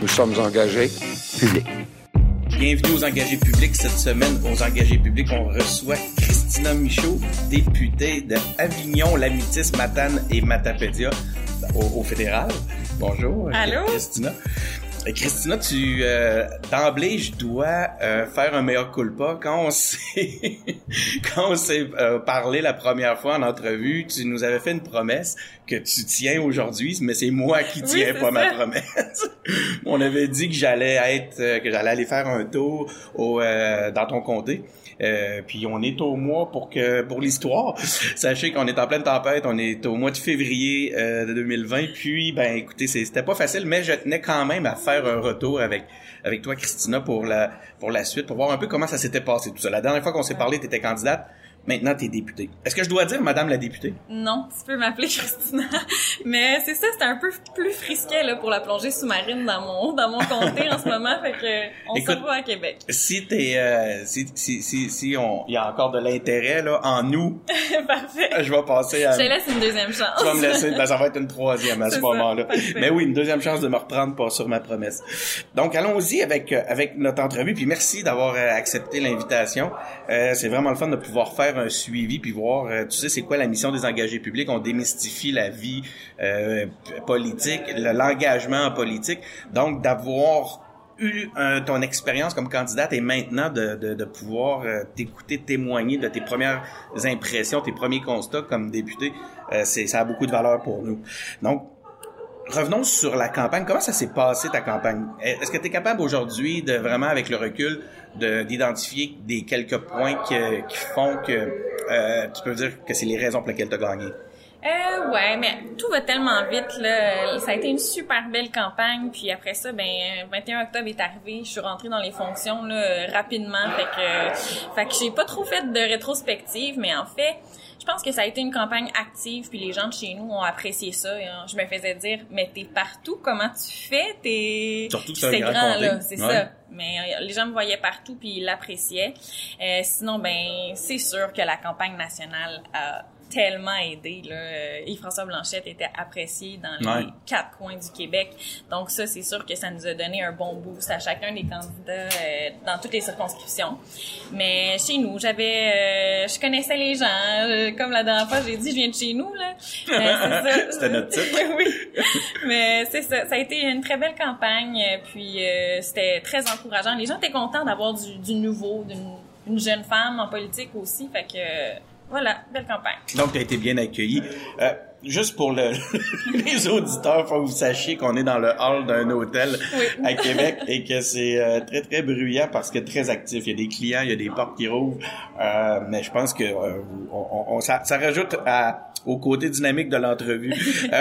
Nous sommes engagés publics. Bienvenue aux engagés publics. Cette semaine, aux engagés publics, on reçoit Christina Michaud, députée de Avignon, Lamitis, Matane et Matapédia au, au fédéral. Bonjour, Allô? Christina. Euh, Christina, tu euh, d'emblée, je dois euh, faire un meilleur culpa. Quand on s'est quand on s'est euh, parlé la première fois en entrevue, tu nous avais fait une promesse que tu tiens aujourd'hui, mais c'est moi qui tiens pas ma promesse. on avait dit que j'allais être euh, que j'allais aller faire un tour au euh, dans ton comté. Euh, puis on est au mois pour que pour l'histoire. Sachez qu'on est en pleine tempête, on est au mois de février euh, de 2020. Puis ben écoutez, c'était pas facile, mais je tenais quand même à faire un retour avec avec toi Christina pour la pour la suite, pour voir un peu comment ça s'était passé tout ça. La dernière fois qu'on s'est parlé, tu étais candidate. Maintenant, tu es députée. Est-ce que je dois dire Madame la députée? Non, tu peux m'appeler Christina. Mais c'est ça, c'est un peu plus frisquet là, pour la plongée sous-marine dans mon dans mon comté en ce moment. Fait que on Écoute, se revoit à Québec. Si t'es, euh, si, si, si, si on, il y a encore de l'intérêt, là, en nous, Parfait. je vais passer à, Je te laisse une deuxième chance. tu vas me laisser, ben, ça va être une troisième à ce moment-là. Mais oui, une deuxième chance de me reprendre pas sur ma promesse. Donc, allons-y avec, euh, avec notre entrevue, puis merci d'avoir euh, accepté l'invitation. Euh, c'est vraiment le fun de pouvoir faire un suivi, puis voir, euh, tu sais, c'est quoi la mission des engagés publics. On démystifie la vie euh, politique, le- l'engagement en politique. Donc, d'avoir eu ton expérience comme candidate et maintenant de, de, pouvoir euh, t'écouter, témoigner de tes premières impressions, tes premiers constats comme député, c'est ça a beaucoup de valeur pour nous. Donc revenons sur la campagne. Comment ça s'est passé ta campagne? Est-ce que tu es capable aujourd'hui de vraiment avec le recul de d'identifier des quelques points qui font que euh, tu peux dire que c'est les raisons pour lesquelles tu as gagné? Euh, ouais, mais tout va tellement vite, là. Ça a été une super belle campagne, puis après ça, ben, euh, 21 octobre est arrivé, je suis rentrée dans les fonctions, là, rapidement, fait que, fait que j'ai pas trop fait de rétrospective, mais en fait, je pense que ça a été une campagne active, puis les gens de chez nous ont apprécié ça. hein, je me faisais dire, mais t'es partout, comment tu fais? T'es... C'est grand là, c'est Ouais. ça. Mais euh, les gens me voyaient partout puis ils l'appréciaient. Euh, sinon, ben c'est sûr que la campagne nationale a tellement aidé. Là. Euh, Yves-François Blanchette était apprécié dans les Ouais. quatre coins du Québec. Donc ça, c'est sûr que ça nous a donné un bon boost à chacun des candidats euh, dans toutes les circonscriptions. Mais chez nous, j'avais, euh, je connaissais les gens. Euh, comme la dernière fois, j'ai dit, je viens de chez nous là. Euh. C'était notre titre. oui. Mais c'est ça. Ça a été une très belle campagne. Puis euh, c'était très encourageant. Les gens étaient contents d'avoir du, du nouveau, d'une une jeune femme en politique aussi. Fait que voilà, belle campagne. Donc, tu as été bien accueilli. Euh, juste pour le, les auditeurs, faut que vous sachiez qu'on est dans le hall d'un hôtel Oui. à Québec et que c'est euh, très, très bruyant parce que très actif. Il y a des clients, il y a des portes qui rouvrent. Euh, mais je pense que euh, on, on- on- ça, ça rajoute à, au côté dynamique de l'entrevue.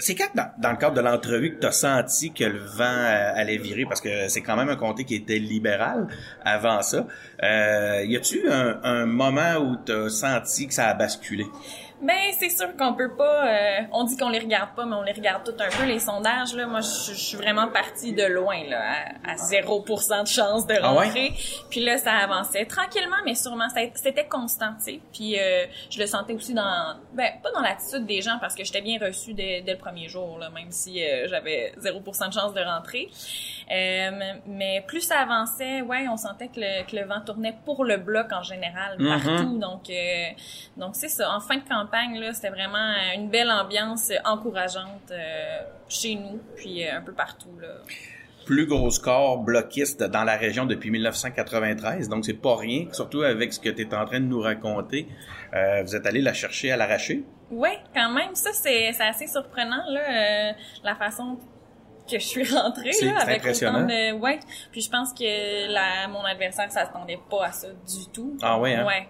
C'est quand, dans, dans le cadre de l'entrevue, que tu as senti que le vent euh, allait virer? Parce que c'est quand même un comté qui était libéral avant ça. Euh, y a-tu un, un moment où tu as senti que ça a basculé? Ben, c'est sûr qu'on peut pas. euh, on dit qu'on les regarde pas, mais on les regarde tout un peu les sondages. Là, moi, je suis vraiment partie de loin, là, à, à 0% de chance de Ah ouais? rentrer. Puis là, ça avançait tranquillement, mais sûrement. C'était constant, tu sais. Puis euh, je le sentais aussi dans, ben, pas dans l'attitude des gens parce que j'étais bien reçue dès, dès le premier jour, là, même si euh, j'avais 0% de chance de rentrer. Euh, mais plus ça avançait, ouais, on sentait que le, que le vent tournait pour le bloc en général Mhm. partout. Donc, euh, donc c'est ça. En fin de campagne, là, c'était vraiment euh, une belle ambiance euh, encourageante euh, chez nous, puis un peu partout là. plus gros score bloquiste dans la région depuis 1993, donc c'est pas rien, surtout avec ce que tu es en train de nous raconter. Euh, vous êtes allé la chercher à l'arracher. Ouais, quand même, ça c'est assez surprenant là, euh, la façon que je suis rentrée là, avec autant de ouais. Puis je pense que la mon adversaire s'attendait pas à ça du tout. Ah ouais, hein? Ouais.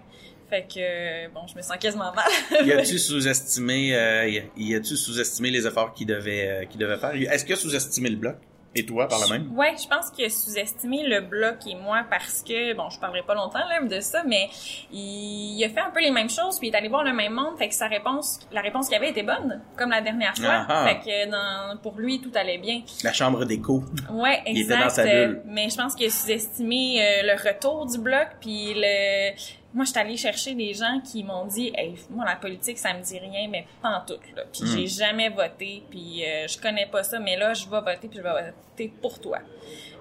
Fait que bon, je me sens quasiment mal. Y a-tu sous-estimé, euh, y a-tu sous-estimé les efforts qu'il devait, euh, qu'il devait faire? Est-ce qu'il a sous-estimé le bloc? Et toi, par le même? Ouais, je pense qu'il a sous-estimé le bloc et moi parce que, bon, je parlerai pas longtemps là, de ça, mais il, a fait un peu les mêmes choses, puis il est allé voir le même monde, fait que sa réponse, la réponse qu'il avait était bonne, comme la dernière fois. Ah ah. Fait que dans, pour lui, tout allait bien. La chambre d'écho. Ouais, Il était exact. dans sa bulle. Mais je pense qu'il a sous-estimé euh, le retour du bloc, puis le moi, je suis allée chercher des gens qui m'ont dit, hey, moi, la politique, ça me dit rien, mais pas en tout, là. Puis j'ai jamais voté, puis euh, je connais pas ça, mais là, je vais voter, puis je vais voter pour toi.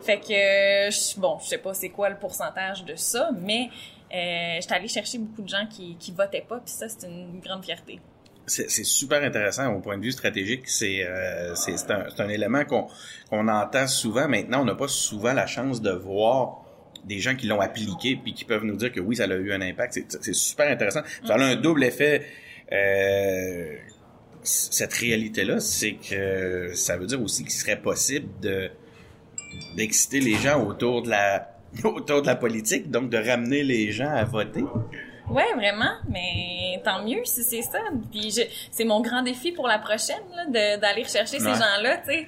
Fait que, je- bon, je sais pas c'est quoi le pourcentage de ça, mais euh, j'étais allée chercher beaucoup de gens qui, qui votaient pas, puis ça, c'est une grande fierté. C'est super intéressant au point de vue stratégique. C'est euh, un, élément qu'on qu'on entend souvent. Maintenant, on n'a pas souvent la chance de voir des gens qui l'ont appliqué puis qui peuvent nous dire que oui, ça a eu un impact. C'est super intéressant. Ça a un double effet. Euh, cette réalité-là, c'est que ça veut dire aussi qu'il serait possible de d'exciter les gens autour de la autour de la politique, donc de ramener les gens à voter. Ouais, vraiment, mais tant mieux si c'est ça. Puis c'est mon grand défi pour la prochaine, là, de- d'aller rechercher ces Ouais. gens-là, tu sais.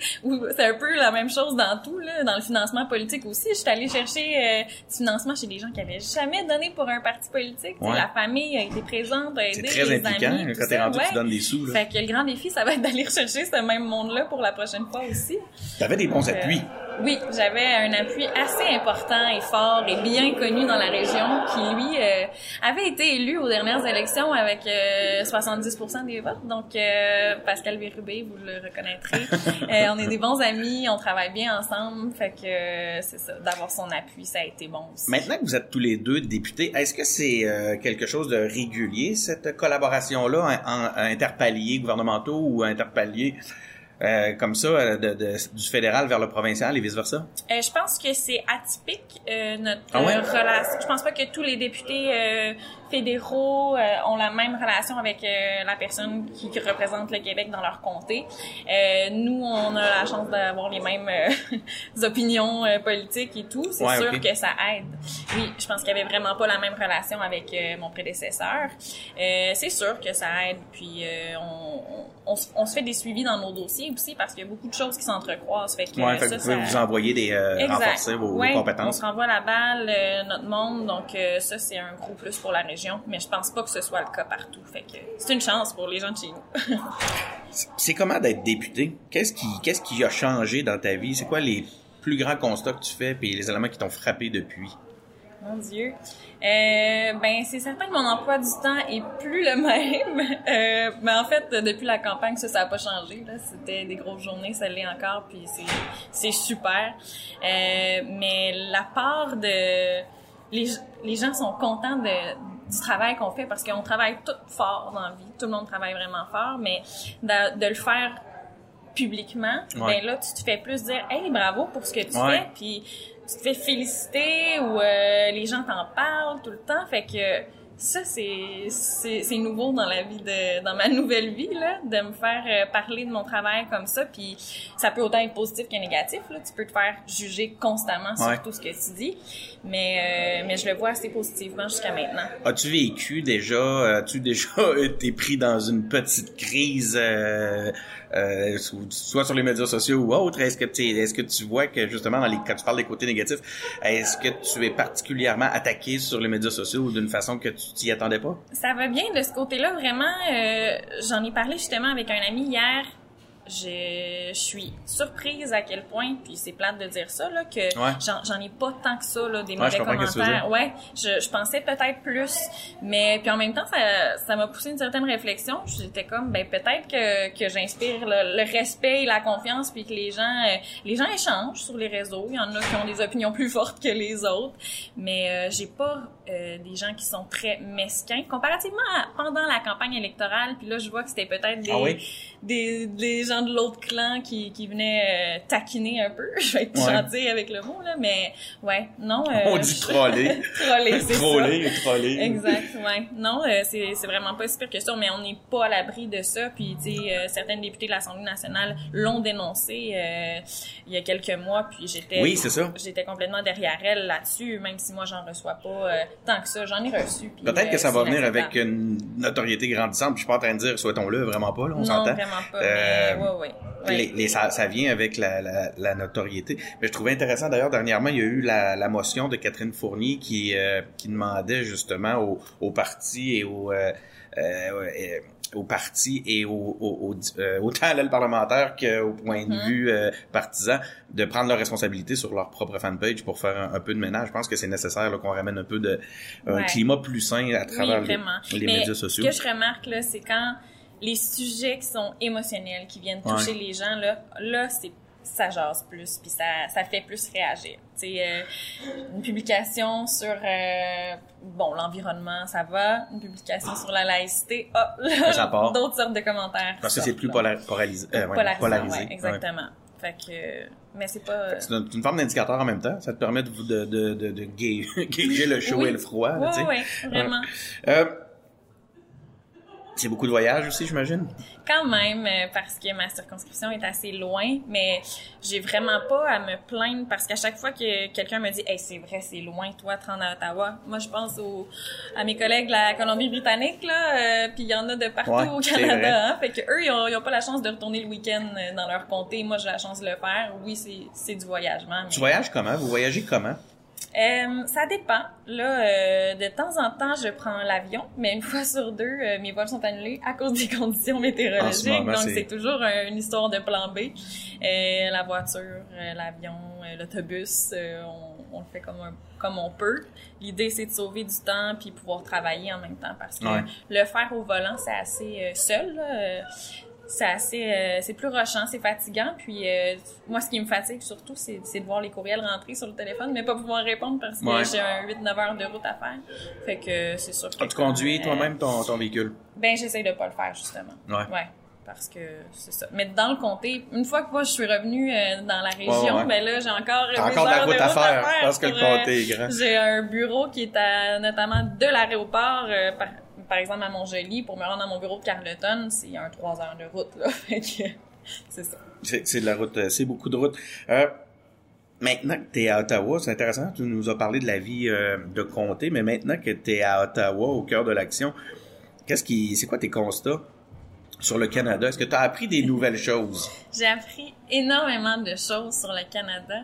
C'est un peu la même chose dans tout, là, dans le financement politique aussi. Je suis allée chercher euh, du financement chez des gens qui avaient jamais donné pour un parti politique. Ouais. La famille a été présente, a C'est aidé très les impliquant amis, quand t'es rendu, ouais. tu donnes des sous. Là. Fait que le grand défi, ça va être d'aller rechercher ce même monde-là pour la prochaine fois aussi. T'avais des bons Euh, appuis. Oui, j'avais un appui assez important et fort et bien connu dans la région qui, lui, euh, avait été élu aux dernières élections avec euh, 70% des votes. Donc, euh, Pascal Vérubé, vous le reconnaîtrez. Euh, on est des bons amis, on travaille bien ensemble. Fait que euh, c'est ça, d'avoir son appui, ça a été bon aussi. Maintenant que vous êtes tous les deux députés, est-ce que c'est euh, quelque chose de régulier, cette collaboration-là, en, gouvernementaux ou interpaliers euh, comme ça, euh, de, de- du fédéral vers le provincial et vice-versa? Euh, je pense que c'est atypique euh, notre Ah ouais? relation. Je pense pas que tous les députés euh, fédéraux euh, ont la même relation avec euh, la personne qui, qui représente le Québec dans leur comté. Euh, nous, on a la chance d'avoir les mêmes euh, opinions politiques et tout. C'est Ouais, sûr que ça aide. Oui, je pense qu'il y avait vraiment pas la même relation avec euh, mon prédécesseur. Euh, c'est sûr que ça aide. Puis euh, on, on, on se- on se fait des suivis dans nos dossiers aussi parce qu'il y a beaucoup de choses qui s'entrecroisent. Fait que Ouais, fait que ça, vous ça- vous envoyer des euh, renforcer vos, vos Ouais, On compétences. se renvoie la balle, euh, notre monde, donc euh, ça c'est un gros plus pour la région, mais je pense pas que ce soit le cas partout. Fait que c'est une chance pour les gens de chez nous. C'est comment d'être député? Qu'est-ce qui, qu'est-ce qui a changé dans ta vie? C'est quoi les plus grands constats que tu fais et les éléments qui t'ont frappé depuis? Mon Dieu. Euh, ben c'est certain que mon emploi du temps est plus le même. Euh, mais en fait, depuis la campagne, ça, ça a pas changé. Là, c'était des grosses journées, ça l'est encore, puis c'est c'est super. Euh, mais la part de les les gens sont contents de du travail qu'on fait parce qu'on travaille tout fort dans la vie. Tout le monde travaille vraiment fort, mais de, de le faire publiquement, Ouais. ben là, tu te fais plus dire, hey, bravo pour ce que tu Ouais. fais, puis tu te fais féliciter ou euh, les gens t'en parlent tout le temps. Fait que ça, c'est nouveau dans la vie de dans ma nouvelle vie là, de me faire euh, parler de mon travail comme ça. Puis ça peut autant être positif que négatif. Là, tu peux te faire juger constamment Ouais. sur tout ce que tu dis, mais euh, mais je le vois assez positivement jusqu'à maintenant. As-tu vécu déjà, as-tu déjà été pris dans une petite crise, euh, euh, soit sur les médias sociaux ou autre? Est-ce que tu est-ce que tu vois que justement dans les quand tu parles des côtés négatifs, est-ce que tu es particulièrement attaqué sur les médias sociaux ou d'une façon que tu t'y attendais pas? Ça va bien de ce côté-là, vraiment. euh, J'en ai parlé justement avec un ami hier. Je, je suis surprise à quel point, puis c'est plate de dire ça, là, que Ouais. j'en ai pas tant que ça, là, des mauvais commentaires. Ouais, je, je pensais peut-être plus, mais puis en même temps, ça ça m'a poussé une certaine réflexion. J'étais comme, ben peut-être que, que j'inspire le, le respect et la confiance, puis que les gens euh, les gens échangent sur les réseaux. Il y en a qui ont des opinions plus fortes que les autres, mais euh, j'ai pas euh, des gens qui sont très mesquins comparativement à pendant la campagne électorale. Puis là, je vois que c'était peut-être des Ah oui? des, des gens de l'autre clan qui, qui venaient euh, taquiner un peu. Je vais être Ouais. gentille avec le mot, là, mais ouais, non. euh, On dit troller. troller, c'est. Troller troller. Exact, ouais. Non, euh, c'est c'est vraiment pas si pire que ça, mais on n'est pas à l'abri de ça. Puis, tu sais, euh, certains députés de l'Assemblée nationale l'ont dénoncé il y a quelques mois, puis j'étais Oui, c'est ça. j'étais complètement derrière elle là-dessus, même si moi j'en reçois pas tant que ça. J'en ai reçu. Peut-être que ça va venir avec une notoriété grandissante. puis Je suis pas en train de dire souhaitons-le, vraiment pas, là, on Non, s'entend. vraiment pas. Euh, ouais, ouais. ouais. Les, les- ça, ça vient avec la, la, la notoriété. Mais je trouvais intéressant d'ailleurs dernièrement, il y a eu la, la motion de Catherine Fournier qui euh, qui demandait justement au, au parti et au euh, euh, ouais, euh, au parti et au, au, au- euh, autant à l'aile parlementaire qu'au point de Mhm. vue euh, partisan de prendre leurs responsabilités sur leur propre fanpage pour faire un, un peu de ménage. Je pense que c'est nécessaire qu'on ramène un peu de un Ouais. climat plus sain à travers oui, les, les Mais médias sociaux. Ce que je remarque, là, c'est quand les sujets qui sont émotionnels, qui viennent toucher Ouais. les gens, là, là, c'est ça jase plus, puis ça, ça fait plus réagir. Euh, une publication sur, euh, bon, l'environnement, ça va. Une publication sur la laïcité, part. d'autres sortes de commentaires. Parce que c'est plus polar- polarisé. euh, ouais, polarisé. ouais, Ouais. exactement. Fait que, mais c'est pas... C'est une, une forme d'indicateur en même temps. Ça te permet de, de, de, de, de ga- gager le chaud Oui. et le froid. là. Oui, oui, vraiment. C'est beaucoup de voyages aussi, j'imagine? Quand même, euh, parce que ma circonscription est assez loin, mais j'ai vraiment pas à me plaindre parce qu'à chaque fois que quelqu'un me dit, hey, c'est vrai, c'est loin, toi, te rendre à Ottawa. Moi, je pense à mes collègues de la Colombie-Britannique, là, euh, puis il y en a de partout Ouais, au. Canada, hein, fait que eux, ils ont, ils ont pas la chance de retourner le week-end euh, dans leur comté. Moi, j'ai la chance de le faire. Oui, c'est, c'est du voyagement. mais- Tu voyages comment? Vous voyagez comment? Euh, ça dépend. Là, euh, de temps en temps, je prends l'avion, mais une fois sur deux, euh, mes vols sont annulés à cause des conditions ce météorologiques. moment, Donc, c'est- toujours une histoire de plan B. Euh, la voiture, euh, l'avion, l'autobus, on, on le fait comme, un- comme on peut. L'idée, c'est de sauver du temps puis pouvoir travailler en même temps parce que Ouais. le faire au volant, c'est assez seul. là. C'est assez euh, c'est plus rushant, c'est fatigant puis euh, moi ce qui me fatigue surtout c'est de voir les courriels rentrer sur le téléphone mais pas pouvoir répondre parce que Ouais. j'ai un 8 9 heures de route à faire. Fait que c'est sûr que tu conduis euh, toi-même ton, ton véhicule? Ben j'essaye de pas le faire justement. Ouais. Ouais. Parce que c'est ça. Mais dans le comté, une fois que moi je suis revenue euh, dans la région, ouais. ben là j'ai encore T'as encore de la route à faire, parce que le euh, comté est grand. J'ai un bureau qui est à, notamment de l'aéroport, euh, par, par exemple à Montjoli, pour me rendre à mon bureau de Carleton, c'est un trois heures de route là. C'est ça. C'est c'est de la route, c'est beaucoup de route. Euh, maintenant que tu es à Ottawa, c'est intéressant, tu nous as parlé de la vie de comté, mais maintenant que tu es à Ottawa, au cœur de l'action, qu'est-ce qui c'est quoi tes constats? Sur le Canada? Est-ce que tu as appris des nouvelles choses? J'ai appris énormément de choses sur le Canada.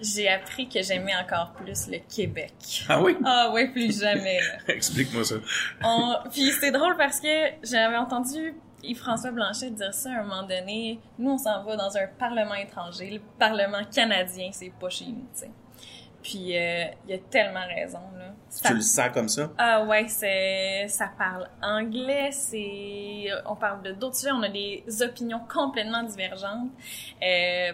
J'ai appris que j'aimais encore plus le Québec. Ah oui? Ah ouais, plus jamais. Explique-moi ça. On... Puis c'est drôle parce que j'avais entendu Yves-François Blanchet dire ça à un moment donné. Nous, on s'en va dans un parlement étranger. Le parlement canadien, c'est pas chez nous, tu sais. Puis euh, il a tellement raison, là. Ça- Tu le sens comme ça? Ah ouais, c'est ça parle anglais, c'est on parle de d'autres sujets, on a des opinions complètement divergentes. Euh,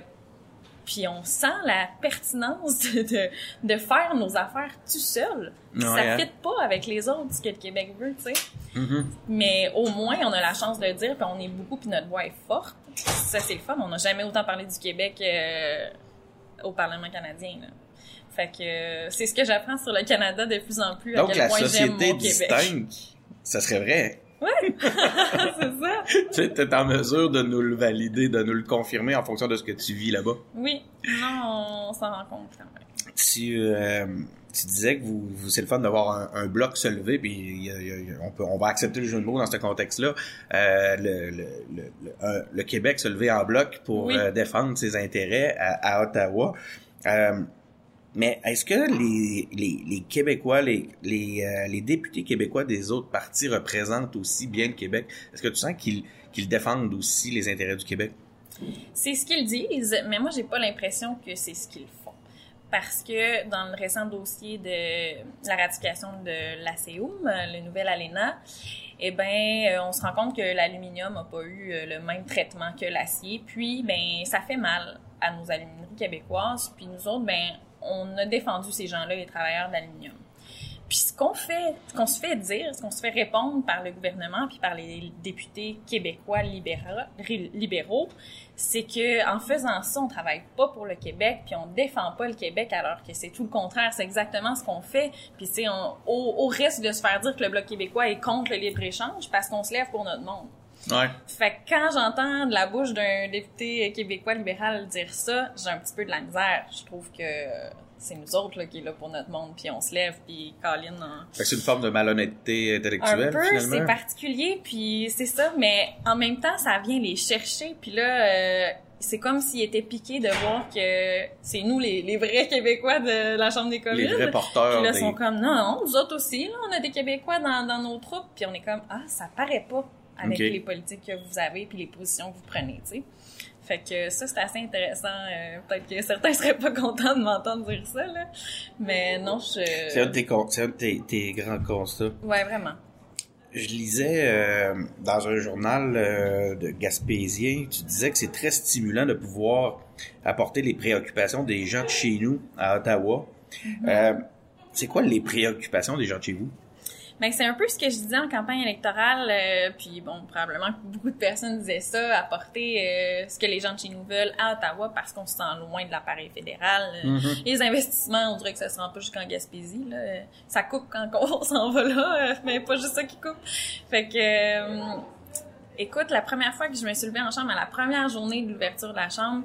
puis on sent la pertinence de, de, faire nos affaires tout seul. Ouais, ça hein? fit pas avec les autres ce que le Québec veut, tu sais. Mhm. Mais au moins on a la chance de le dire, puis on est beaucoup, puis notre voix est forte. Ça c'est le fun. On n'a jamais autant parlé du Québec euh, au Parlement canadien. Là. Fait que euh, c'est ce que j'apprends sur le Canada de plus en plus. à Donc quel la point société mon distincte, ça serait vrai. c'est ça. tu sais, t'es en mesure de nous le valider, de nous le confirmer en fonction de ce que tu vis là-bas. Oui. Non, on s'en rend compte quand même. tu, euh, tu disais que vous, vous c'est le fun d'avoir un, un bloc se lever, puis il y a- il y a- on, peut, on va accepter le jeu de mots dans ce contexte-là. Euh, le, le, le, le, euh, le Québec se lever en bloc pour Oui. défendre ses intérêts à, à Ottawa. Euh, mais est-ce que les, les, Québécois, les, euh, les députés québécois des autres partis représentent aussi bien le Québec? Est-ce que tu sens qu'ils qu'ils défendent aussi les intérêts du Québec? C'est ce qu'ils disent, mais moi, j'ai pas l'impression que c'est ce qu'ils font. Parce que dans le récent dossier de la ratification de l'ACEUM, le nouvel ALENA, eh ben, euh, on se rend compte que l'aluminium n'a pas eu euh, le même traitement que l'acier. Puis, ben, ça fait mal à nos alumineries québécoises. Puis nous autres, ben, on a défendu ces gens-là, les travailleurs d'aluminium. Puis ce qu'on fait, qu'on se fait dire, ce qu'on se fait répondre par le gouvernement puis par les députés québécois libéraux, c'est que en faisant ça, on travaille pas pour le Québec puis on défend pas le Québec alors que c'est tout le contraire, c'est exactement ce qu'on fait. Puis c'est au, au risque de se faire dire que le bloc québécois est contre le libre échange parce qu'on se lève pour notre monde. Ouais. Fait que quand j'entends de la bouche d'un député québécois libéral dire ça, j'ai un petit peu de la misère. Je trouve que c'est nous autres là, qui est là pour notre monde, puis on se lève, puis Colin... En... C'est une forme de malhonnêteté intellectuelle, Un peu, c'est particulier, puis c'est ça, mais en même temps, ça vient les chercher, puis là... Euh, c'est comme s'ils étaient piqués de voir que c'est nous les, les, vrais Québécois de la Chambre des communes. Les vrais porteurs. Puis là, des... sont comme, non, non, nous autres aussi, là, on a des Québécois dans, dans nos troupes. Puis on est comme, ah, ça paraît pas avec Okay. les politiques que vous avez puis les positions que vous prenez, tu sais. Fait que ça, c'est assez intéressant. Euh, Peut-être que certains seraient pas contents de m'entendre dire ça, là. Mais non, je... C'est un de tes, con- un de tes, tes grands constats. Ouais, vraiment. Je lisais euh, dans un journal euh, de Gaspésien, tu disais que c'est très stimulant de pouvoir apporter les préoccupations des gens de chez nous à Ottawa. Euh, c'est quoi les préoccupations des gens de chez vous? Ben, c'est un peu ce que je disais en campagne électorale, euh, puis bon, probablement que beaucoup de personnes disaient ça, apporter euh, ce que les gens de chez nous veulent à Ottawa parce qu'on se sent loin de l'appareil fédéral. Euh, Les investissements, on dirait que ça se rend pas jusqu'en Gaspésie. Là. Ça coupe quand on s'en va là, euh, mais pas juste ça qui coupe. Fait que... euh, écoute, la première fois que je me suis levée en chambre, à la première journée de l'ouverture de la chambre,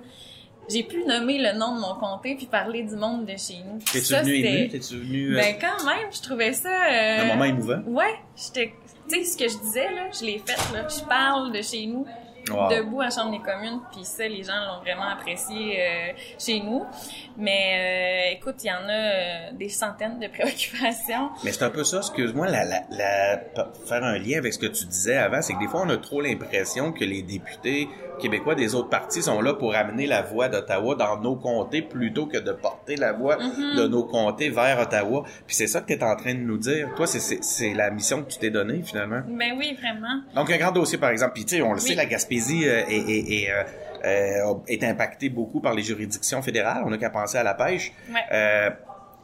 j'ai pu nommer le nom de mon comté puis parler du monde de chez nous. T'es-tu venu ému? T'es-tu venu... euh, ben quand même, je trouvais ça. euh, Un moment émouvant? Ouais, j'étais. Tu sais ce que je disais là, je l'ai fait là. Je parle de chez nous, Wow. debout à la Chambre des communes, puis ça les gens l'ont vraiment apprécié euh, chez nous. Mais euh, écoute, il y en a euh, des centaines de préoccupations. Mais c'est un peu ça, excuse-moi, la, la, la- faire un lien avec ce que tu disais avant, c'est que des fois, on a trop l'impression que les députés québécois des autres partis sont là pour amener la voix d'Ottawa dans nos comtés plutôt que de porter la voix de nos comtés vers Ottawa. Puis c'est ça que tu es en train de nous dire. Toi, c'est- la mission que tu t'es donnée, finalement. Ben oui, vraiment. Donc, un grand dossier, par exemple. Puis, tu sais, on le sait, la Gaspésie euh, est, est, est, euh, euh, est beaucoup par les juridictions fédérales. On n'a qu'à penser à la pêche. Ouais. Euh,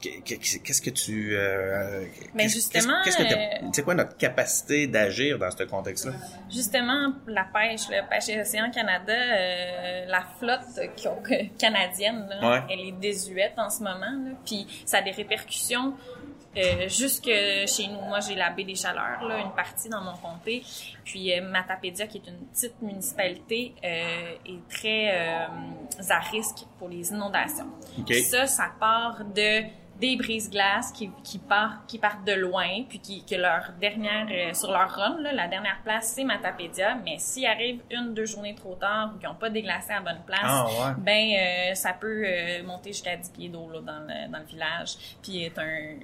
Qu'est-ce que tu... euh, Mais qu'est-ce- justement, qu'est-ce que euh, C'est quoi notre capacité d'agir dans ce contexte-là? Justement, la pêche, le pêche et Océan Canada, euh, la flotte canadienne, là, Ouais. elle est désuète en ce moment. Là, puis ça a des répercussions euh, jusque chez nous. Moi, j'ai la baie des Chaleurs, là, une partie dans mon comté. Puis euh, Matapédia, qui est une petite municipalité, euh, est très euh, à risque pour les inondations. Ça, ça part de des brises-glaces qui, qui, partent, qui partent de loin, puis qui, que leur dernière, euh, sur leur run, là, la dernière place, c'est Matapédia. Mais s'il arrive une, deux journées trop tard ou qu'ils n'ont pas déglacé à la bonne place, Ah, ouais. ben, euh, ça peut euh, monter jusqu'à 10 pieds d'eau là, dans, le, dans le village. Puis est un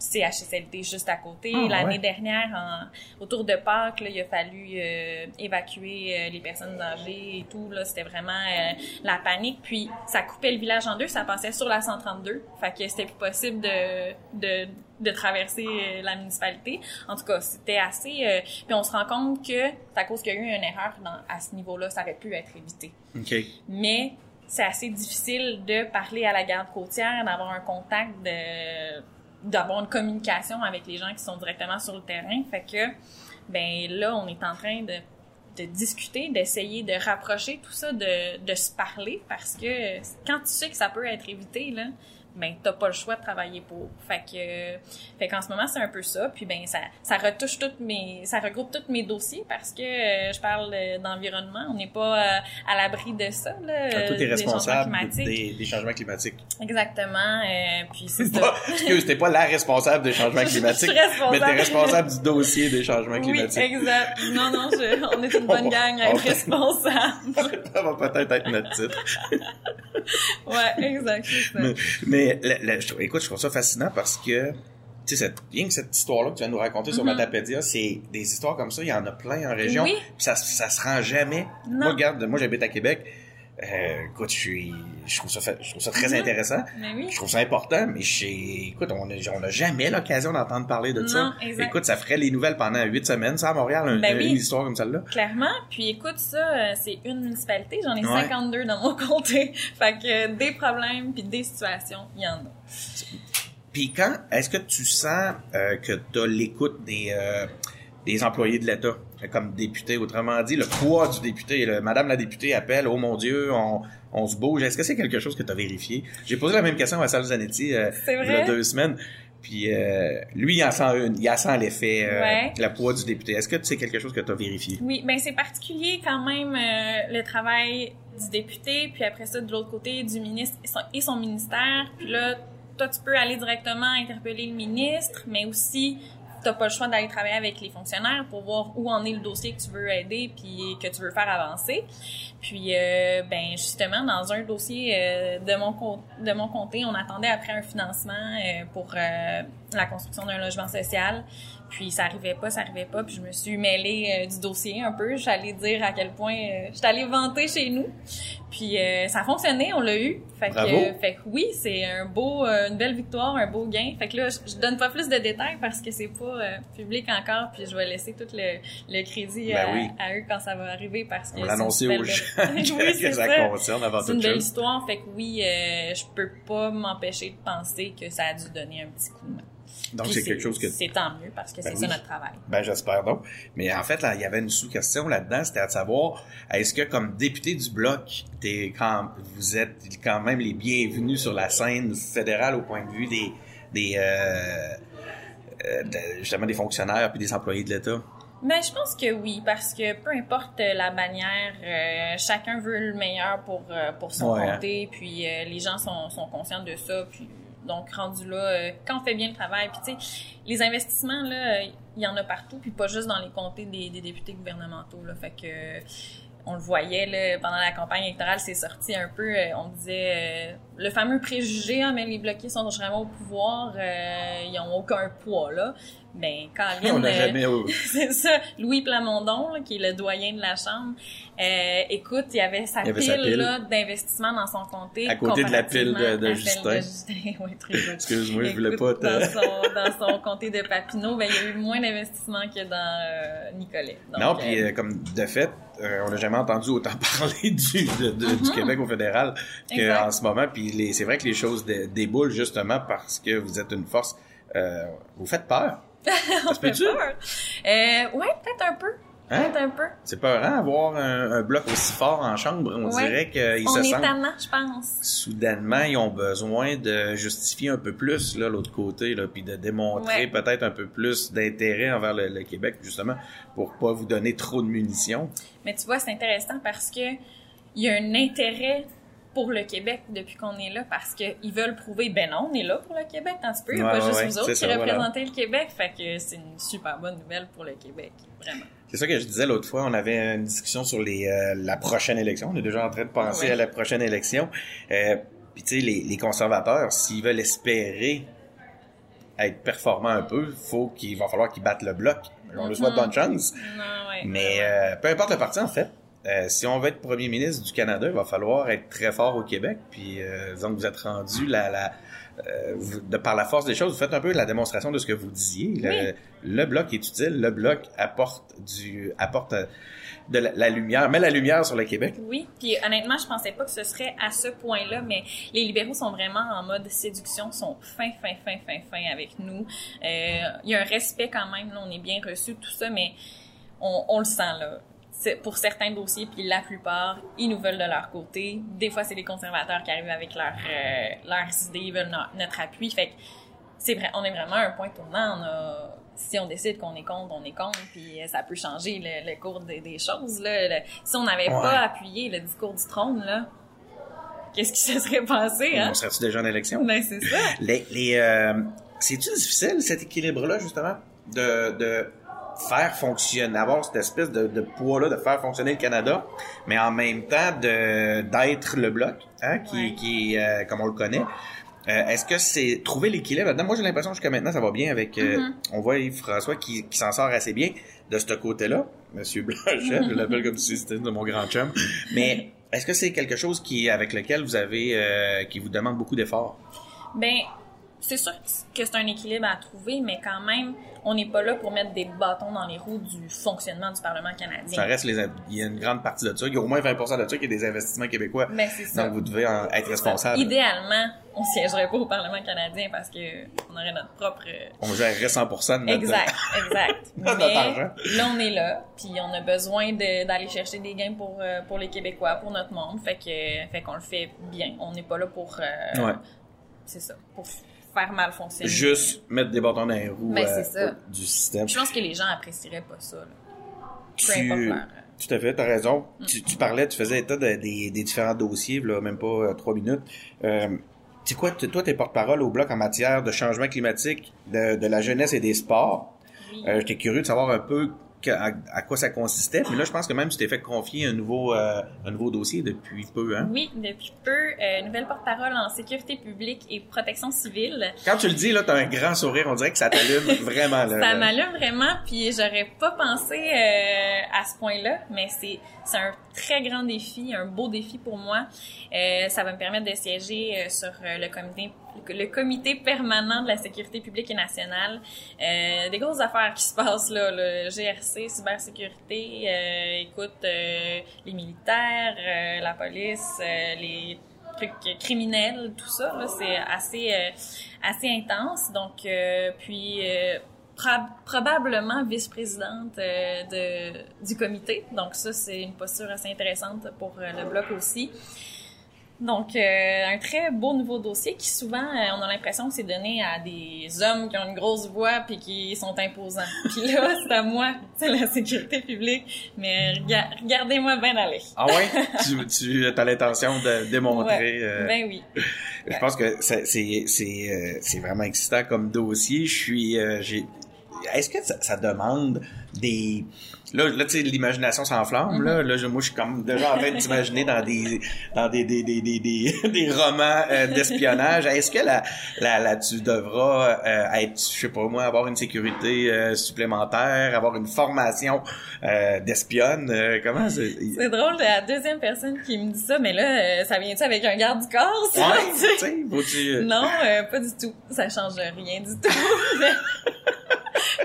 CHSLT juste à côté. Ah, L'année ouais. dernière, en, autour de Pâques, là, il a fallu euh, évacuer euh, les personnes âgées et tout. Là, c'était vraiment euh, la panique. Puis ça coupait le village en deux, ça passait sur la 132. Fait que c'était plus possible de, de, de traverser euh, la municipalité. En tout cas, c'était assez. euh, puis on se rend compte que c'est à cause qu'il y a eu une erreur dans, à ce niveau-là, ça aurait pu être évité mais c'est assez difficile de parler à la garde côtière, d'avoir un contact, de d'avoir une communication avec les gens qui sont directement sur le terrain. Fait que, ben là, on est en train de, discuter, d'essayer de rapprocher tout ça, de, de se parler, parce que quand tu sais que ça peut être évité, là, ben t'as pas le choix de travailler pour. Fait que, fait qu'en ce moment c'est un peu ça. Puis ben ça, ça retouche toutes mes, ça regroupe tous mes dossiers parce que euh, je parle euh, d'environnement. On n'est pas euh, à l'abri de ça là. Ah, toi, euh, t'es des changements responsable climatiques. des, des changements climatiques. Exactement. euh, puis c'est. Pas, excuse, t'es pas la responsable des changements Je suis climatiques, responsable. mais t'es responsable du dossier des changements Oui, climatiques. exact. Non, non, je- on est une bonne gang à être responsable. Ça va peut-être être notre titre. Ouais, exact. c'est ça. mais mais la- la- je trouve- écoute, je trouve ça fascinant parce que, tu sais, cette, rien que cette histoire-là que tu viens de nous raconter sur Matapédia, c'est des histoires comme ça, il y en a plein en région. Oui. Ça, ça se rend jamais. Non. Moi, regarde, moi j'habite à Québec. Euh, écoute, je suis, je trouve ça, je trouve ça très Mhm. intéressant. Mais oui. Je trouve ça important, mais écoute, on a- on n'a jamais l'occasion d'entendre parler de ça. Exact. Écoute, ça ferait les nouvelles pendant huit semaines, ça, à Montréal, un- Ben oui. une histoire comme celle-là. Clairement. Puis écoute, ça, euh, c'est une municipalité. J'en ai Ouais. 52 dans mon comté. Fait que euh, des problèmes puis des situations, il y en a. Puis quand est-ce que tu sens euh, que tu as l'écoute des, euh, des employés de l'État? Comme député, autrement dit, le poids du député, le, Madame la députée appelle, oh mon Dieu, on, on se bouge. Est-ce que c'est quelque chose que tu as vérifié? J'ai posé la même question à Sal Zanetti euh, il y a deux semaines. Puis euh, lui, il en sent une, il en sent l'effet, euh, Ouais. le poids du député. Est-ce que c'est quelque chose que tu as vérifié? Oui, ben c'est particulier quand même euh, le travail du député, puis après ça de l'autre côté du ministre et son, et son ministère, puis là toi, tu peux aller directement interpeller le ministre, mais aussi t'as pas le choix d'aller travailler avec les fonctionnaires pour voir où en est le dossier que tu veux aider puis que tu veux faire avancer. Puis euh, ben justement dans un dossier euh, de mon de mon comté, on attendait après un financement euh, pour la construction d'un logement social. Puis ça arrivait pas, ça arrivait pas. Puis je me suis mêlée du dossier un peu. J'allais dire à quel point j'étais allée vanter chez nous. Puis ça a fonctionné, on l'a eu. Fait que, fait que oui, c'est un beau, une belle victoire, un beau gain. Fait que là, je, donne pas plus de détails parce que c'est pas public encore. Puis je vais laisser tout le, le crédit ben à, eux quand ça va arriver parce que. On l'annoncer aux gens. oui, que ça, concerne avant C'est une belle histoire, fait que oui, euh, je peux pas m'empêcher de penser que ça a dû donner un petit coup de main. Donc c'est quelque chose que c'est tant mieux parce que ben c'est ça notre travail. Ben j'espère donc. Mais en fait là, il y avait une sous-question là-dedans, c'était à savoir est-ce que comme député du bloc, quand vous êtes quand même les bienvenus sur la scène fédérale au point de vue des des euh, euh justement des fonctionnaires puis des employés de l'État? Ben, je pense que oui, parce que peu importe la manière, euh, chacun veut le meilleur pour euh, pour son Ouais, hein. comté, puis euh, les gens sont, sont conscients de ça, puis donc rendu là, euh, quand on fait bien le travail, puis tu sais, les investissements là, il y en a partout, puis pas juste dans les comtés des, des députés gouvernementaux là, fait que on le voyait là, pendant la campagne électorale, c'est sorti un peu, euh, on disait euh, le fameux préjugé, hein, mais les bloqués sont vraiment au pouvoir, euh, ils ont aucun poids là. Ben, Caroline, On euh, jamais c'est ça, Louis Plamondon, là, qui est le doyen de la Chambre, euh, écoute, il y avait sa Il y avait pile, pile. d'investissement dans son comté. À côté de la pile de- de Justin. Justin. Très beau. Excuse-moi, je voulais pas te- Dans son, dans son comté de Papineau, ben, il y a eu moins d'investissement que dans euh, Nicolet. Donc, non, puis comme de fait, on n'a jamais entendu autant parler du, de- de- du Québec au fédéral qu'en ce moment. Puis c'est vrai que les choses dé- déboulent justement parce que vous êtes une force. Vous faites peur. on fait peur. Euh, ouais, peut-être un peu. Hein? Peut-être un peu. C'est peurant avoir un, un bloc aussi fort en chambre. On Ouais. dirait qu'ils On se est sentent tannant, je pense. soudainement, ils ont besoin de justifier un peu plus là l'autre côté là, puis de démontrer Ouais. peut-être un peu plus d'intérêt envers le, le Québec justement pour pas vous donner trop de munitions. Mais tu vois, c'est intéressant parce que il y a un intérêt pour le Québec depuis qu'on est là parce qu'ils veulent prouver, ben non, on est là pour le Québec, un petit peu. Il n'y a Ouais, pas ouais, juste vous autres qui ça, voilà. le Québec. Fait que c'est une super bonne nouvelle pour le Québec, vraiment. C'est ça que je disais l'autre fois. On avait une discussion sur les, euh, la prochaine élection. On est déjà en train de penser Ouais. à la prochaine élection. Euh, Puis tu sais, les, les conservateurs, s'ils veulent espérer être performants un peu, faut qu'il va falloir qu'ils battent le bloc. On leur souhaite bonne chance. Non, ouais. Mais euh, peu importe le parti, en fait. Euh, si on veut être premier ministre du Canada, il va falloir être très fort au Québec. Puis, euh, que vous êtes rendu la, la, euh, vous- de par la force des choses, vous faites un peu la démonstration de ce que vous disiez. Le, Oui. le bloc est utile. Le bloc apporte du, apporte euh, de la, la lumière, met la lumière sur le Québec. Oui, puis honnêtement, je pensais pas que ce serait à ce point-là, mais les libéraux sont vraiment en mode séduction, sont fin, fin, fin, fin, fin avec nous. Euh, Il y a un respect quand même, là, on est bien reçu, tout ça, mais on, on le sent là. Pour certains dossiers, puis la plupart, ils nous veulent de leur côté. Des fois, c'est les conservateurs qui arrivent avec leur, euh, leurs idées, ils veulent no- notre appui. Fait que c'est vrai, on est vraiment à un point tournant. On a, si on décide qu'on est contre, on est contre, puis euh, ça peut changer le, le cours des, des choses. Là. Le- si on n'avait Ouais. pas appuyé le discours du trône, là, qu'est-ce qui se serait passé, hein? On serait-tu déjà en élection? Ben, c'est ça. Les, les, euh, c'est-tu difficile, cet équilibre-là, justement, de, de faire fonctionner, avoir cette espèce de, de poids-là, de faire fonctionner le Canada, mais en même temps de d'être le bloc, hein, qui, Ouais. qui euh, comme on le connaît. Euh, Est-ce que c'est trouver l'équilibre là-dedans? Moi, j'ai l'impression jusqu'à maintenant, ça va bien avec... euh, Mhm. On voit Yves-François qui, qui s'en sort assez bien de ce côté-là. Monsieur Blanchet, je l'appelle comme si c'était de mon grand chum. Mais est-ce que c'est quelque chose qui avec lequel vous avez... qui vous demande beaucoup d'efforts? Ben, c'est sûr que c'est un équilibre à trouver, mais quand même, on n'est pas là pour mettre des bâtons dans les roues du fonctionnement du Parlement canadien. Ça reste les, il y a une grande partie de ça. Il y a au moins 20% de ça qui est des investissements québécois. Ben, c'est ça. Donc, vous devez en être responsable. Idéalement, on siégerait pas au Parlement canadien parce que on aurait notre propre euh, On gérerait 100% de notre... Exact, exact. Mais là, on est là, puis on a besoin de- d'aller chercher des gains pour euh, pour les Québécois, pour notre monde. Fait que fait qu'on le fait bien. On n'est pas là pour euh, Ouais. c'est ça, pour faire mal fonctionner. Juste mettre des bâtons dans les roues Ben, euh, ça. du système. Je pense que les gens apprécieraient pas ça. Là. Tu- Tout à fait, t'as raison. Mm. Tu, tu parlais, tu faisais état de- des, des différents dossiers, là, même pas euh, trois minutes. Euh, tu quoi, toi, t'es porte-parole au Bloc en matière de changement climatique, de, de la jeunesse et des sports. Oui. Euh, J'étais curieux de savoir un peu à, à quoi ça consistait. Puis là, je pense que même tu t'es fait confier un nouveau, euh, un nouveau dossier depuis peu. Hein? Oui, depuis peu, euh, nouvelle porte-parole en sécurité publique et protection civile. Quand tu le dis, là, t'as un grand sourire. On dirait que ça t'allume vraiment. Là, Ça m'allume vraiment, puis j'aurais pas pensé euh, à ce point-là, mais c'est c'est un très grand défi, un beau défi pour moi. Euh, ça va me permettre de siéger euh, sur euh, le comité le comité permanent de la sécurité publique et nationale. Euh, des grosses affaires qui se passent là, le GRC, cybersécurité, euh, écoute, euh, les militaires, la police, les trucs criminels, tout ça, c'est assez assez intense. Donc, puis probablement vice-présidente euh, du comité. Donc ça, c'est une posture assez intéressante pour euh, le bloc aussi. Donc, euh, un très beau nouveau dossier qui souvent, euh, on a l'impression que c'est donné à des hommes qui ont une grosse voix puis qui sont imposants. Puis là, c'est à moi, c'est la sécurité publique. Mais rega- regardez-moi bien aller. Ah ouais? tu tu as l'intention de démontrer. Ouais, euh, Ben oui. Je pense que c'est vraiment excitant comme dossier. Je suis j'ai est-ce que ça, ça demande des là là tu sais l'imagination s'enflamme là là je, moi je suis comme déjà en train d'imaginer dans des dans des des des des des, des romans euh, d'espionnage. Est-ce que la la là tu devras euh, être je sais pas moi avoir une sécurité euh, supplémentaire, avoir une formation euh, d'espionne euh, comment c'est C'est drôle, la deuxième personne qui me dit ça, mais là, euh, ça vient-tu avec un garde du corps? ça? Ouais, tu sais, Non, euh, pas du tout. Ça change rien du tout.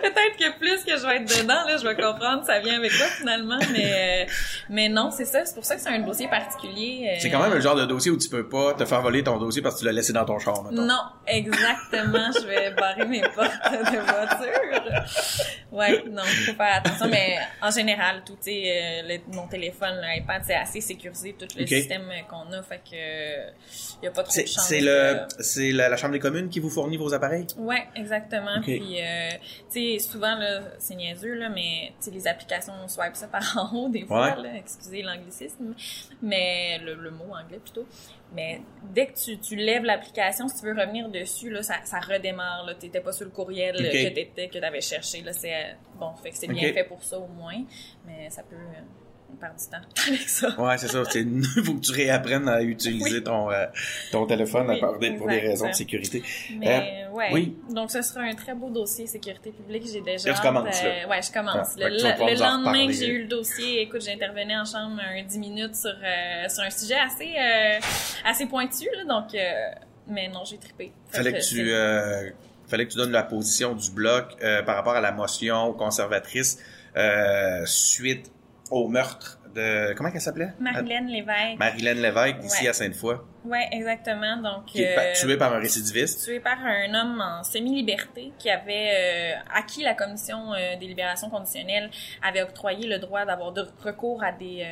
Peut-être que plus que je vais être dedans, là, je vais comprendre ça vient avec quoi finalement, mais euh, mais non, c'est ça. C'est pour ça que c'est un dossier particulier. euh, C'est quand même le genre de dossier où tu peux pas te faire voler ton dossier parce que tu l'as laissé dans ton char. mettons. Non, exactement. je vais barrer mes portes de voiture. Ouais, non, faut faire attention. Mais en général, tout est euh, mon téléphone, l'iPad, c'est assez sécurisé tout le système qu'on a, fait que euh, y a pas trop de c'est le c'est la, la chambre des communes qui vous fournit vos appareils? Ouais, exactement. Puis, euh, tu sais, souvent, là, c'est niaiseux, là, mais tu les applications, on swipe ça par en haut des fois, Ouais. là, excusez l'anglicisme, mais le, le mot anglais plutôt. Mais dès que tu, tu lèves l'application, si tu veux revenir dessus, là, ça, ça redémarre. Là, t'étais pas sur le courriel que t'étais, que t'avais cherché. Là, c'est euh, bon, fait que c'est bien fait pour ça au moins, mais ça peut euh, on perd du temps avec ça. Ouais, c'est ça. C'est faut que tu réapprennes à utiliser Oui. ton euh, ton téléphone Oui, pour des, pour des raisons de sécurité. Mais ouais. oui. Donc ce sera un très beau dossier sécurité publique. J'ai déjà. Là, tu commences, là. euh, ouais, je commence. Ah, le lendemain que j'ai eu le dossier, écoute, j'intervenais en chambre un 10 minutes sur euh, sur un sujet assez euh, assez pointu là, donc. euh, mais non, j'ai trippé. Fallait que tu euh, fallait que tu donnes la position du bloc euh, par rapport à la motion conservatrice euh, suite au meurtre de comment qu'elle s'appelait? Marilène Lévesque. Marilène Lévesque ici Ouais. à Sainte-Foy, Ouais, exactement. Donc. qui est euh, tuée par un récidiviste. tué par un homme en semi-liberté qui avait euh, acquis la commission euh, des libérations conditionnelles, avait octroyé le droit d'avoir recours à des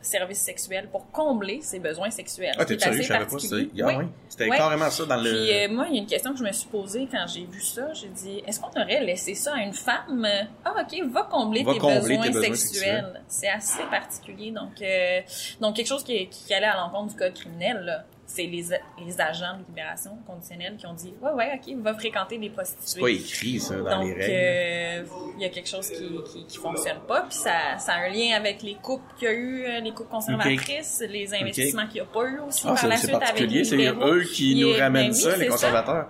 services sexuels pour combler ses besoins sexuels. Ah, t'es sérieux, je savais pas. C'était ah, Oui. Ouais. carrément ça dans le. Puis euh, moi, il y a une question que je me suis posée quand j'ai vu ça. J'ai dit, est-ce qu'on aurait laissé ça à une femme? Ah, ok, va combler, Va tes, combler besoins tes besoins sexuels. C'est assez particulier. Donc, euh, donc quelque chose qui, qui allait à l'encontre du code criminel, là. C'est les, les agents de libération conditionnelle qui ont dit, ouais, ouais, ok, va fréquenter des prostituées. C'est pas écrit ça dans Donc, les règles. euh, il y a quelque chose qui, qui, qui fonctionne pas, puis ça, ça a un lien avec les coupes qu'il y a eu, euh, les coupes conservatrices, les investissements qu'il n'y a pas eu aussi Ah, par la suite avec les c'est libéraux. eux qui nous ramènent ben oui, ça, les conservateurs.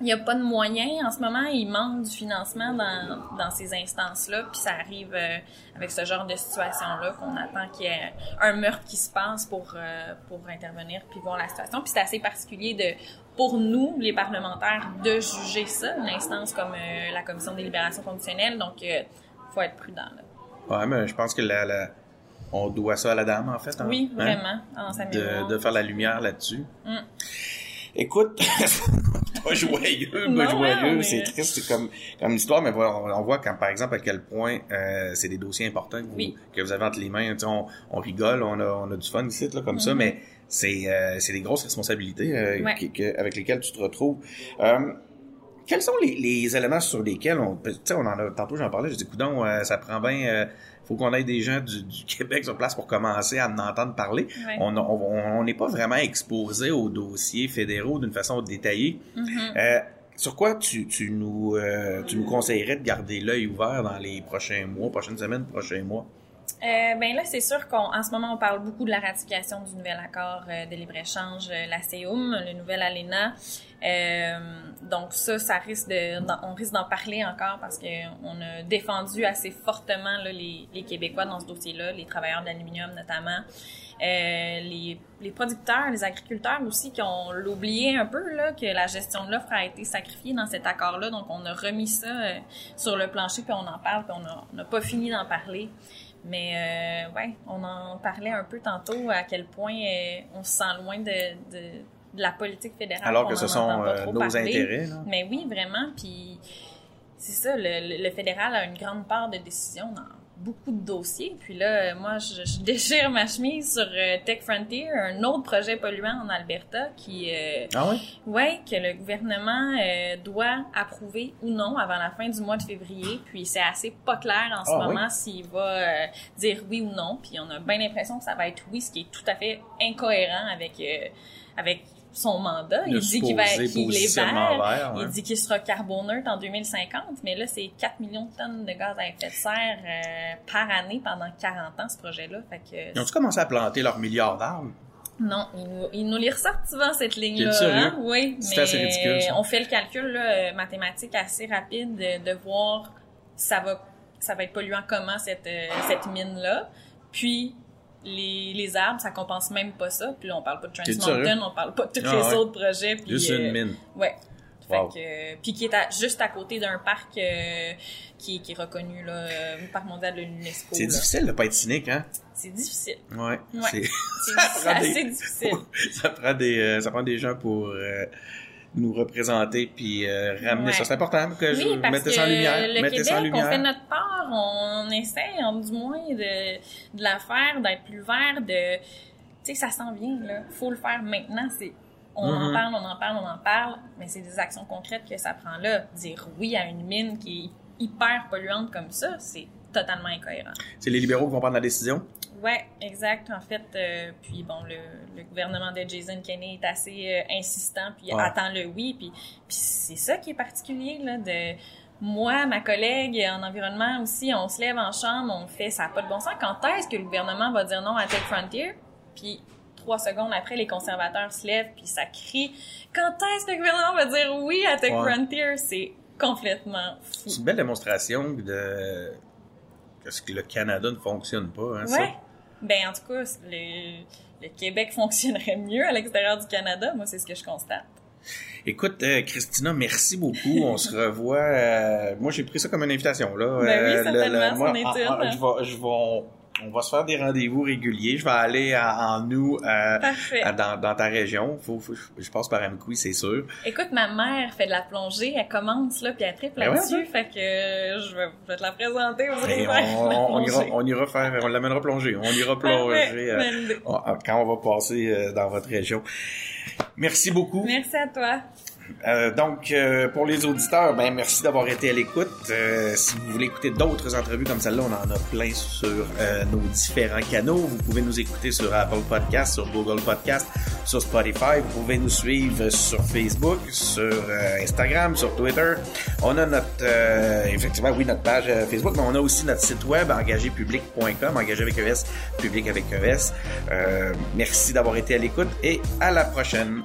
Il n'y a pas de moyens en ce moment, il manque du financement dans, dans ces instances-là, puis ça arrive euh, avec ce genre de situation-là qu'on attend qu'il y ait un meurtre qui se passe pour, euh, pour intervenir puis voir la situation. Puis c'est assez particulier de pour nous, les parlementaires, de juger ça, une instance comme euh, la Commission des libérations conditionnelles, donc il faut être prudent. Là. Ouais, mais je pense que la, la- on doit ça à la dame, en fait. hein? Oui, Hein? vraiment, en de faire la lumière là-dessus. Mm. Écoute, pas joyeux, pas Non, joyeux, mais- c'est triste comme, comme histoire, mais on, on voit quand, par exemple, à quel point euh, c'est des dossiers importants que vous, Oui. que vous avez entre les mains. On, on rigole, on a, on a du fun ici, là, comme ça, Mhm. mais c'est euh, c'est des grosses responsabilités euh, Ouais. qui- que- avec lesquelles tu te retrouves. Quels sont les, les éléments sur lesquels on, tu sais, on en a tantôt j'en parlais, je dis coudon, ça prend bien, faut qu'on ait des gens du, du Québec sur place pour commencer à en entendre parler. Ouais. On on on n'est pas vraiment exposé aux dossiers fédéraux d'une façon détaillée. Mhm. Euh, sur quoi tu, tu nous euh, tu nous conseillerais de garder l'œil ouvert dans les prochains mois, prochaines semaines, prochains mois? Euh, ben là, c'est sûr qu'en ce moment, on parle beaucoup de la ratification du nouvel accord euh, de libre-échange, euh, la CEUM, le nouvel ALENA. Euh, donc ça, ça risque de, on risque d'en parler encore parce que on a défendu assez fortement là, les, les Québécois dans ce dossier-là, les travailleurs de l'aluminium notamment, euh, les, les producteurs, les agriculteurs aussi qui ont l'oublié un peu là que la gestion de l'offre a été sacrifiée dans cet accord-là. Donc on a remis ça euh, sur le plancher puis on en parle puis on n'a pas fini d'en parler. Mais euh, ouais, on en parlait un peu tantôt à quel point on se sent loin de, de, de la politique fédérale. Alors que ce sont euh, nos parler. intérêts. Là. Mais oui, vraiment. Puis c'est ça, le, le- fédéral a une grande part de décision dans beaucoup de dossiers. Puis là, euh, moi, je, je déchire ma chemise sur euh, Tech Frontier, un autre projet polluant en Alberta qui, euh, Ah oui? ouais, que le gouvernement euh, doit approuver ou non avant la fin du mois de février. Puis c'est assez pas clair en ce Ah, moment s'il va euh, dire oui ou non. Puis on a bien l'impression que ça va être oui, ce qui est tout à fait incohérent avec euh, avec son mandat. Il dit qu'il va qu'il est vert. vert, ouais. Il dit qu'il sera carboneutre en 2050, mais là, c'est 4 millions de tonnes de gaz à effet de serre euh, par année pendant 40 ans, ce projet-là. Fait que, Ils ont-tu commencé à planter leurs milliards d'arbres? non, ils nous, ils nous les ressortent souvent, cette ligne-là. Hein? Oui, C'est mais assez ridicule, ça. on fait le calcul là, euh, mathématique assez rapide de, de voir ça va, ça va être polluant comment cette, euh, cette mine-là. Puis, les, les arbres, ça compense même pas ça. Puis là, on parle pas de Trans? Mountain, on parle pas de tous Ah les ouais. autres projets. Puis, Juste euh, une mine. Ouais. Wow. Fait que, euh, puis qui est à- juste à côté d'un parc euh, qui, qui est reconnu là, euh, parc mondial de l'UNESCO. C'est difficile de pas être cynique, hein? C'est difficile. Ouais. Ouais. C'est- C'est Ça c'est prend des- assez difficile. ça prend des euh, ça prend des gens pour euh, nous représenter puis euh, ramener Ouais. ça. C'est important que je Oui, que ça en lumière. le mettez Québec, ça en on lumière. fait notre part, on essaie, on, du moins, de, de la faire, d'être plus vert, de... Tu sais, ça s'en vient, là. Faut le faire maintenant, c'est... On en Mhm. parle, on en parle, on en parle, mais c'est des actions concrètes que ça prend là. Dire oui à une mine qui est hyper polluante comme ça, c'est totalement incohérent. C'est les libéraux qui vont prendre la décision? Ouais, exact. En fait, euh, puis bon, le, le gouvernement de Jason Kenney est assez euh, insistant, puis Ouais. attend le oui, puis, puis c'est ça qui est particulier là. De moi, ma collègue en environnement aussi, on se lève en chambre, on fait ça a pas de bon sens. Quand est-ce que le gouvernement va dire non à Tech Frontier? Puis trois secondes après, les conservateurs se lèvent, puis ça crie. Quand est-ce que le gouvernement va dire oui à Tech Ouais. Frontier? C'est complètement fou. C'est une belle démonstration de que ce que le Canada ne fonctionne pas. Hein, ça. Ben, en tout cas, le, le Québec fonctionnerait mieux à l'extérieur du Canada. Moi, c'est ce que je constate. Écoute, euh, Christina, merci beaucoup. On se revoit. euh, moi, j'ai pris ça comme une invitation. Là. Ben oui, Euh, certainement, moi, c'en est ah, une. ah, je vais, je vais, on, on va se faire des rendez-vous réguliers. Je vais aller à- en nous euh, à- dans, dans ta région. Faut, faut- je, passe par Amkoui, c'est sûr. Écoute, ma mère fait de la plongée. Elle commence, là, puis elle triple Ben ouais, là-dessus. ouais. Fait que je vais, je vais te la présenter. Allez on, on, on ira, on ira faire, on l'amènera plonger. On ira plonger euh, quand on va passer euh, dans votre région. Merci beaucoup. Merci à toi. Euh, donc, euh, pour les auditeurs, ben merci d'avoir été à l'écoute. Euh, si vous voulez écouter d'autres entrevues comme celle-là, on en a plein sur nos différents canaux. Vous pouvez nous écouter sur Apple Podcast, sur Google Podcast, sur Spotify. Vous pouvez nous suivre sur Facebook, sur Instagram, sur Twitter. On a notre, effectivement, oui, notre page Facebook, mais on a aussi notre site web engagépublic.com, engagé avec ES, public avec ES. Merci d'avoir été à l'écoute et à la prochaine.